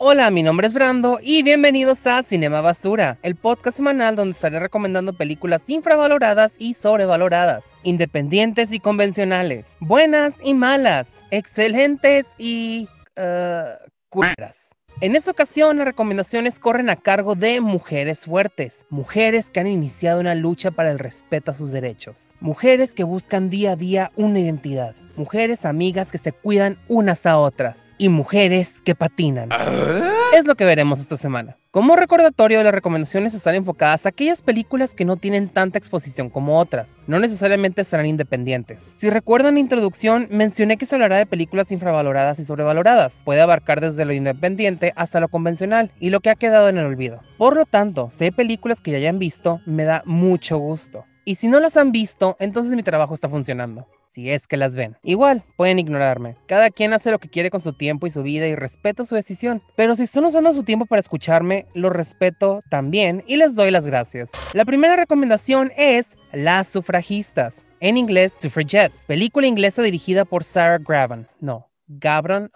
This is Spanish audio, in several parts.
Hola, mi nombre es Brando y bienvenidos a Cinema Basura, el podcast semanal donde estaré recomendando películas infravaloradas y sobrevaloradas, independientes y convencionales, buenas y malas, excelentes y... Uh, en esta ocasión, las recomendaciones corren a cargo de mujeres fuertes, mujeres que han iniciado una lucha para el respeto a sus derechos, mujeres que buscan día a día una identidad, mujeres amigas que se cuidan unas a otras y mujeres que patinan. ¿Ah? Es lo que veremos esta semana. Como recordatorio, las recomendaciones están enfocadas a aquellas películas que no tienen tanta exposición como otras, no necesariamente serán independientes. Si recuerdan la introducción, mencioné que se hablará de películas infravaloradas y sobrevaloradas, puede abarcar desde lo independiente hasta lo convencional y lo que ha quedado en el olvido. Por lo tanto, si hay películas que ya hayan visto, me da mucho gusto. Y si no las han visto, entonces mi trabajo está funcionando si es que las ven. Igual, pueden ignorarme. Cada quien hace lo que quiere con su tiempo y su vida y respeto su decisión. Pero si están usando su tiempo para escucharme, lo respeto también y les doy las gracias. La primera recomendación es Las sufragistas. En inglés, Suffragettes, película inglesa dirigida por Sarah Graven. No, Gabron.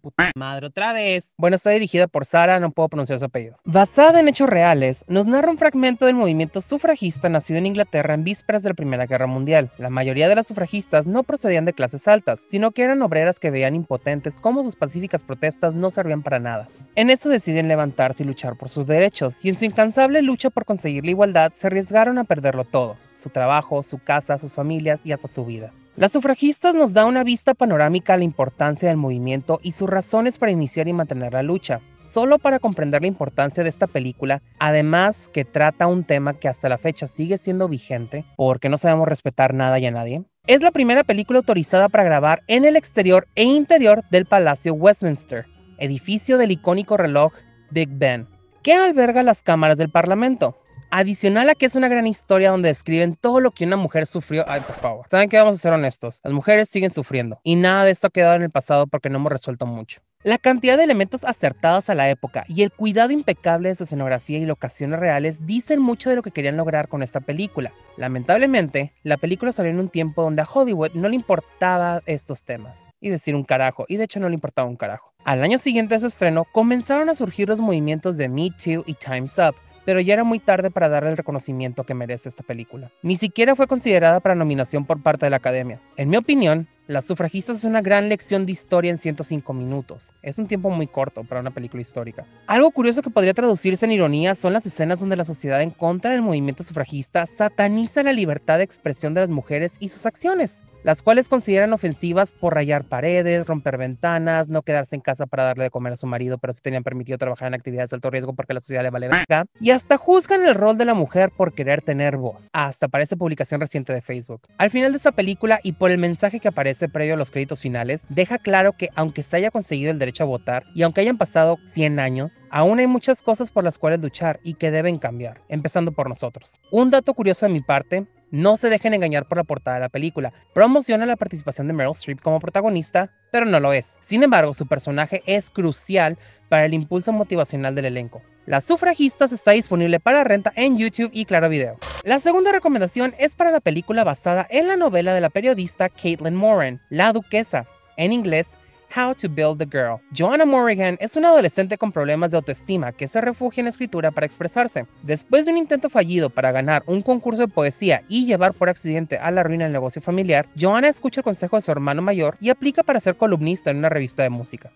Puta madre, otra vez. Bueno, está dirigida por Sara, no puedo pronunciar su apellido. Basada en hechos reales, nos narra un fragmento del movimiento sufragista nacido en Inglaterra en vísperas de la Primera Guerra Mundial. La mayoría de las sufragistas no procedían de clases altas, sino que eran obreras que veían impotentes cómo sus pacíficas protestas no servían para nada. En eso deciden levantarse y luchar por sus derechos, y en su incansable lucha por conseguir la igualdad se arriesgaron a perderlo todo, su trabajo, su casa, sus familias y hasta su vida. Las sufragistas nos da una vista panorámica a la importancia del movimiento y sus razones para iniciar y mantener la lucha. Solo para comprender la importancia de esta película, además que trata un tema que hasta la fecha sigue siendo vigente, porque no sabemos respetar nada y a nadie, es la primera película autorizada para grabar en el exterior e interior del Palacio Westminster, edificio del icónico reloj Big Ben, que alberga las cámaras del Parlamento. Adicional a que es una gran historia donde describen todo lo que una mujer sufrió. Ay, por favor. ¿Saben qué? Vamos a ser honestos. Las mujeres siguen sufriendo. Y nada de esto ha quedado en el pasado porque no hemos resuelto mucho. La cantidad de elementos acertados a la época y el cuidado impecable de su escenografía y locaciones reales dicen mucho de lo que querían lograr con esta película. Lamentablemente, la película salió en un tiempo donde a Hollywood no le importaba estos temas. Y decir un carajo, y de hecho no le importaba un carajo. Al año siguiente de su estreno, comenzaron a surgir los movimientos de Me Too y Time's Up, pero ya era muy tarde para darle el reconocimiento que merece esta película. Ni siquiera fue considerada para nominación por parte de la Academia. En mi opinión, las sufragistas es una gran lección de historia en 105 minutos. Es un tiempo muy corto para una película histórica. Algo curioso que podría traducirse en ironía son las escenas donde la sociedad en contra del movimiento sufragista sataniza la libertad de expresión de las mujeres y sus acciones, las cuales consideran ofensivas por rayar paredes, romper ventanas, no quedarse en casa para darle de comer a su marido, pero si tenían permitido trabajar en actividades de alto riesgo porque la sociedad le vale verga, y hasta juzgan el rol de la mujer por querer tener voz. Hasta parece publicación reciente de Facebook. Al final de esta película y por el mensaje que aparece previo a los créditos finales, deja claro que aunque se haya conseguido el derecho a votar y aunque hayan pasado 100 años, aún hay muchas cosas por las cuales luchar y que deben cambiar, empezando por nosotros. Un dato curioso de mi parte, no se dejen engañar por la portada de la película. Promociona la participación de Meryl Streep como protagonista, pero no lo es. Sin embargo, su personaje es crucial para el impulso motivacional del elenco. Las sufragistas está disponible para renta en YouTube y Claro Video. La segunda recomendación es para la película basada en la novela de la periodista Caitlin Moran, La Duquesa, en inglés How to Build a Girl. Joanna Morrigan es una adolescente con problemas de autoestima que se refugia en la escritura para expresarse. Después de un intento fallido para ganar un concurso de poesía y llevar por accidente a la ruina el negocio familiar, Joanna escucha el consejo de su hermano mayor y aplica para ser columnista en una revista de música.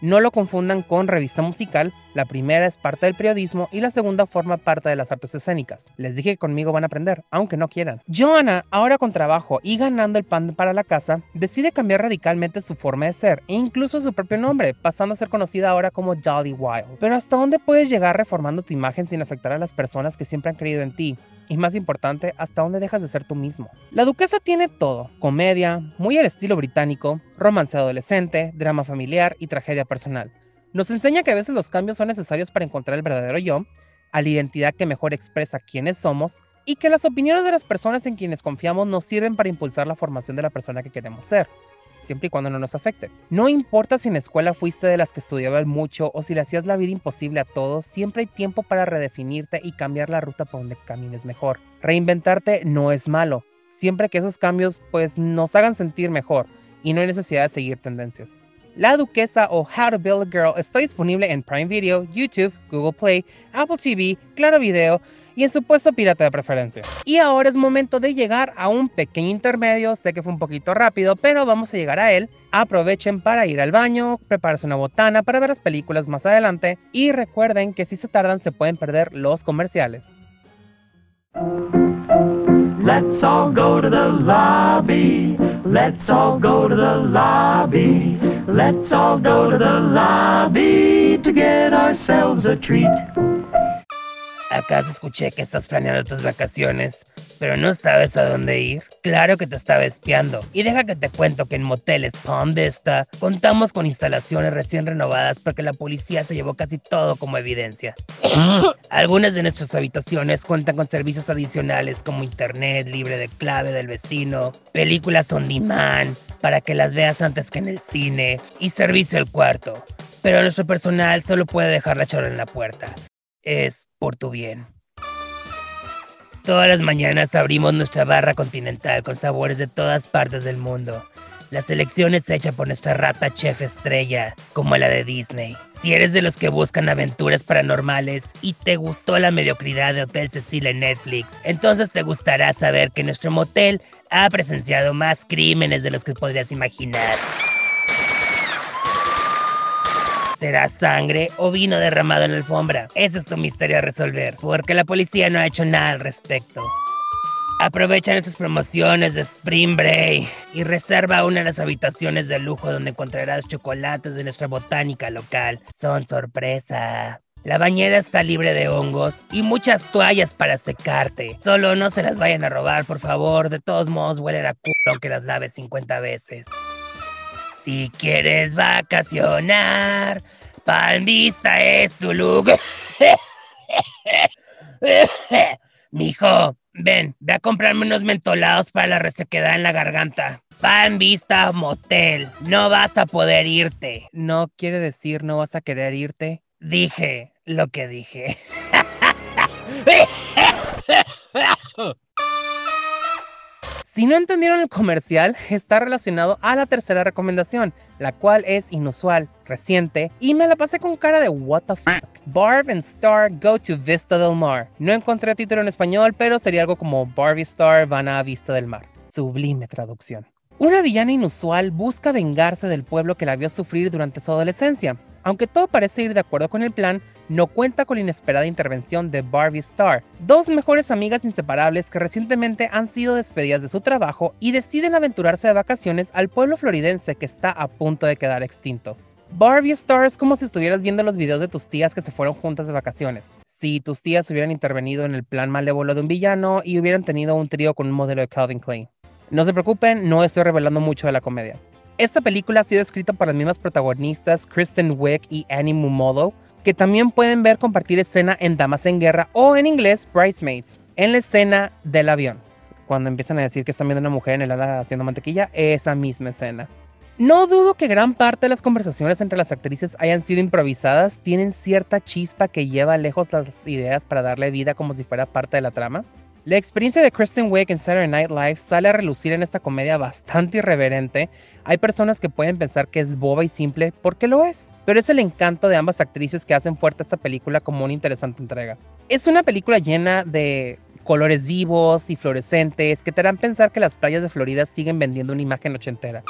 No lo confundan con revista musical, la primera es parte del periodismo y la segunda forma parte de las artes escénicas. Les dije que conmigo van a aprender, aunque no quieran. Joanna, ahora con trabajo y ganando el pan para la casa, decide cambiar radicalmente su forma de ser e incluso su propio nombre, pasando a ser conocida ahora como Dolly Wild. Pero ¿hasta dónde puedes llegar reformando tu imagen sin afectar a las personas que siempre han creído en ti? y más importante, hasta dónde dejas de ser tú mismo. La duquesa tiene todo, comedia, muy al estilo británico, romance adolescente, drama familiar y tragedia personal. Nos enseña que a veces los cambios son necesarios para encontrar el verdadero yo, a la identidad que mejor expresa quiénes somos y que las opiniones de las personas en quienes confiamos nos sirven para impulsar la formación de la persona que queremos ser siempre y cuando no nos afecte. No importa si en la escuela fuiste de las que estudiaban mucho o si le hacías la vida imposible a todos, siempre hay tiempo para redefinirte y cambiar la ruta por donde camines mejor. Reinventarte no es malo, siempre que esos cambios pues nos hagan sentir mejor y no hay necesidad de seguir tendencias. La Duquesa o How to Build a Girl está disponible en Prime Video, YouTube, Google Play, Apple TV, Claro Video y en su puesto pirata de preferencia. Y ahora es momento de llegar a un pequeño intermedio, sé que fue un poquito rápido, pero vamos a llegar a él. Aprovechen para ir al baño, prepararse una botana para ver las películas más adelante y recuerden que si se tardan se pueden perder los comerciales. Let's all go to the lobby. Let's all go to the lobby. Let's all go to the lobby to get ourselves a treat. ¿Acaso escuché que estás planeando tus vacaciones, pero no sabes a dónde ir? Claro que te estaba espiando. Y deja que te cuento que en Moteles Palm Vista contamos con instalaciones recién renovadas porque la policía se llevó casi todo como evidencia. Algunas de nuestras habitaciones cuentan con servicios adicionales como internet libre de clave del vecino, películas on demand para que las veas antes que en el cine y servicio al cuarto. Pero nuestro personal solo puede dejar la charola en la puerta es por tu bien. Todas las mañanas abrimos nuestra barra continental con sabores de todas partes del mundo. La selección es hecha por nuestra rata chef estrella, como la de Disney. Si eres de los que buscan aventuras paranormales y te gustó la mediocridad de Hotel Cecil en Netflix, entonces te gustará saber que nuestro motel ha presenciado más crímenes de los que podrías imaginar. ¿Será sangre o vino derramado en la alfombra? Ese es tu misterio a resolver, porque la policía no ha hecho nada al respecto. Aprovecha nuestras promociones de Spring Break y reserva una de las habitaciones de lujo donde encontrarás chocolates de nuestra botánica local. Son sorpresa. La bañera está libre de hongos y muchas toallas para secarte. Solo no se las vayan a robar, por favor. De todos modos, huelen a culo aunque las laves 50 veces. Si quieres vacacionar, Palm Vista es tu lugar. Mijo, ven, ve a comprarme unos mentolados para la resequedad en la garganta. Palm Vista Motel, no vas a poder irte. ¿No quiere decir no vas a querer irte? Dije lo que dije. Si no entendieron el comercial, está relacionado a la tercera recomendación, la cual es inusual, reciente, y me la pasé con cara de what the fuck. Barb and Star go to Vista del Mar. No encontré título en español, pero sería algo como Barbie Star van a Vista del Mar. Sublime traducción. Una villana inusual busca vengarse del pueblo que la vio sufrir durante su adolescencia. Aunque todo parece ir de acuerdo con el plan, no cuenta con la inesperada intervención de Barbie Star, dos mejores amigas inseparables que recientemente han sido despedidas de su trabajo y deciden aventurarse de vacaciones al pueblo floridense que está a punto de quedar extinto. Barbie Star es como si estuvieras viendo los videos de tus tías que se fueron juntas de vacaciones. Si tus tías hubieran intervenido en el plan malévolo de un villano y hubieran tenido un trío con un modelo de Calvin Klein. No se preocupen, no estoy revelando mucho de la comedia. Esta película ha sido escrita por las mismas protagonistas Kristen Wiig y Annie Mumolo, que también pueden ver compartir escena en Damas en Guerra o en inglés Bridesmaids, en la escena del avión. Cuando empiezan a decir que están viendo una mujer en el ala haciendo mantequilla, esa misma escena. No dudo que gran parte de las conversaciones entre las actrices hayan sido improvisadas, tienen cierta chispa que lleva lejos las ideas para darle vida como si fuera parte de la trama. La experiencia de Kristen Wiig en Saturday Night Live sale a relucir en esta comedia bastante irreverente. Hay personas que pueden pensar que es boba y simple porque lo es, pero es el encanto de ambas actrices que hacen fuerte esta película como una interesante entrega. Es una película llena de colores vivos y fluorescentes que te harán pensar que las playas de Florida siguen vendiendo una imagen ochentera.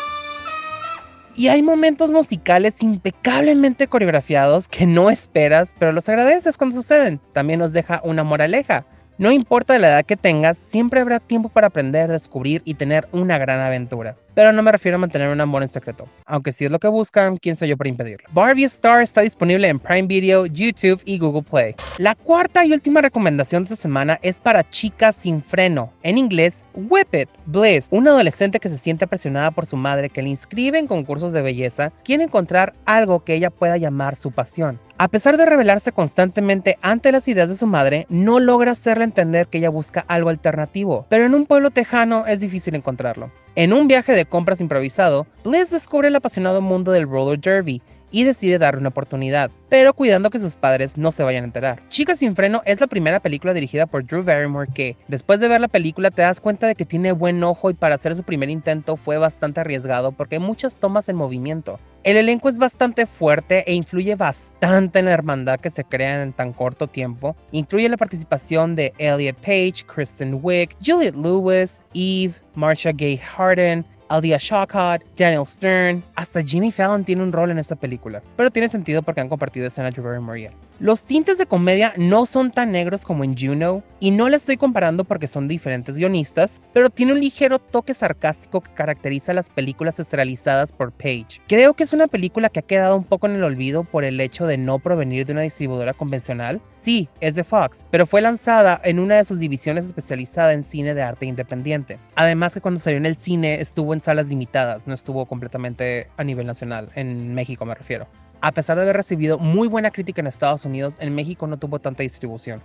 Y hay momentos musicales impecablemente coreografiados que no esperas, pero los agradeces cuando suceden. También nos deja una moraleja. No importa la edad que tengas, siempre habrá tiempo para aprender, descubrir y tener una gran aventura. Pero no me refiero a mantener un amor en secreto, aunque si es lo que buscan, quién soy yo para impedirlo. Barbie Star está disponible en Prime Video, YouTube y Google Play. La cuarta y última recomendación de esta semana es para chicas sin freno, en inglés Whip It. Bliss, una adolescente que se siente presionada por su madre que le inscribe en concursos de belleza, quiere encontrar algo que ella pueda llamar su pasión. A pesar de rebelarse constantemente ante las ideas de su madre, no logra hacerle entender que ella busca algo alternativo, pero en un pueblo tejano es difícil encontrarlo. En un viaje de compras improvisado, Bliss descubre el apasionado mundo del roller derby y decide darle una oportunidad, pero cuidando que sus padres no se vayan a enterar. Chica sin freno es la primera película dirigida por Drew Barrymore que, después de ver la película, te das cuenta de que tiene buen ojo y para hacer su primer intento fue bastante arriesgado porque hay muchas tomas en movimiento. El elenco es bastante fuerte e influye bastante en la hermandad que se crea en tan corto tiempo. Incluye la participación de Elliot Page, Kristen Wiig, Juliette Lewis, Eve, Marcia Gay Harden, Aldia Shawcott, Daniel Stern, hasta Jimmy Fallon tiene un rol en esta película, pero tiene sentido porque han compartido escena Drew Barrymore Los tintes de comedia no son tan negros como en Juno, y no la estoy comparando porque son diferentes guionistas, pero tiene un ligero toque sarcástico que caracteriza las películas esterilizadas por Page. Creo que es una película que ha quedado un poco en el olvido por el hecho de no provenir de una distribuidora convencional. Sí, es de Fox, pero fue lanzada en una de sus divisiones especializada en cine de arte independiente. Además que cuando salió en el cine estuvo en salas limitadas, no estuvo completamente a nivel nacional, en México me refiero. A pesar de haber recibido muy buena crítica en Estados Unidos, en México no tuvo tanta distribución.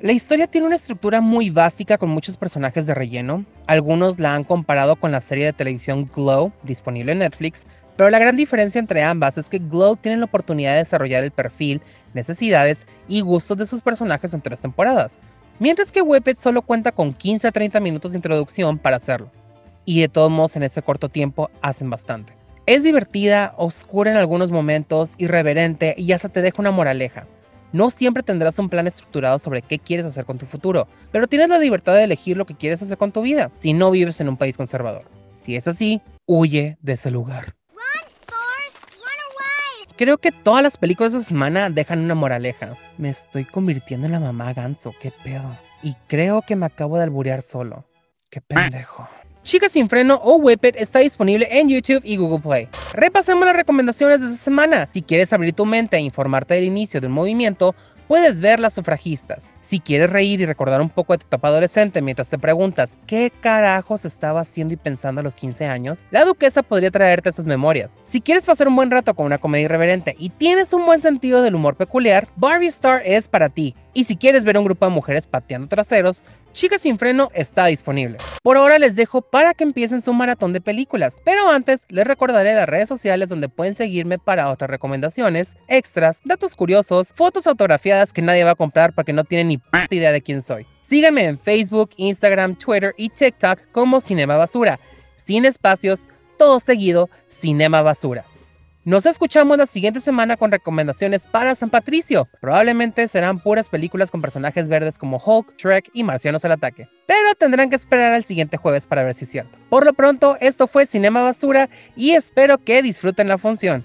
La historia tiene una estructura muy básica con muchos personajes de relleno. Algunos la han comparado con la serie de televisión Glow, disponible en Netflix, pero la gran diferencia entre ambas es que Glow tiene la oportunidad de desarrollar el perfil, necesidades y gustos de sus personajes en tres temporadas, mientras que Whippet solo cuenta con 15 a 30 minutos de introducción para hacerlo y de todos modos en ese corto tiempo hacen bastante. Es divertida, oscura en algunos momentos, irreverente y hasta te deja una moraleja. No siempre tendrás un plan estructurado sobre qué quieres hacer con tu futuro, pero tienes la libertad de elegir lo que quieres hacer con tu vida si no vives en un país conservador. Si es así, huye de ese lugar. Creo que todas las películas de esta semana dejan una moraleja. Me estoy convirtiendo en la mamá ganso, qué pedo. Y creo que me acabo de alburear solo. Qué pendejo. Chicas sin freno o Whip está disponible en YouTube y Google Play. Repasemos las recomendaciones de esta semana. Si quieres abrir tu mente e informarte del inicio de un movimiento, puedes ver Las Sufragistas. Si quieres reír y recordar un poco de tu etapa adolescente mientras te preguntas qué carajos estaba haciendo y pensando a los 15 años, la duquesa podría traerte esas memorias. Si quieres pasar un buen rato con una comedia irreverente y tienes un buen sentido del humor peculiar, Barbie Star es para ti. Y si quieres ver un grupo de mujeres pateando traseros, Chicas sin freno está disponible. Por ahora les dejo para que empiecen su maratón de películas, pero antes les recordaré las redes sociales donde pueden seguirme para otras recomendaciones, extras, datos curiosos, fotos autografiadas que nadie va a comprar porque no tienen ni idea de quién soy. Síganme en Facebook, Instagram, Twitter y TikTok como Cinema Basura. Sin espacios, todo seguido, Cinema Basura. Nos escuchamos la siguiente semana con recomendaciones para San Patricio. Probablemente serán puras películas con personajes verdes como Hulk, Shrek y Marcianos al ataque. Pero tendrán que esperar al siguiente jueves para ver si es cierto. Por lo pronto, esto fue Cinema Basura y espero que disfruten la función.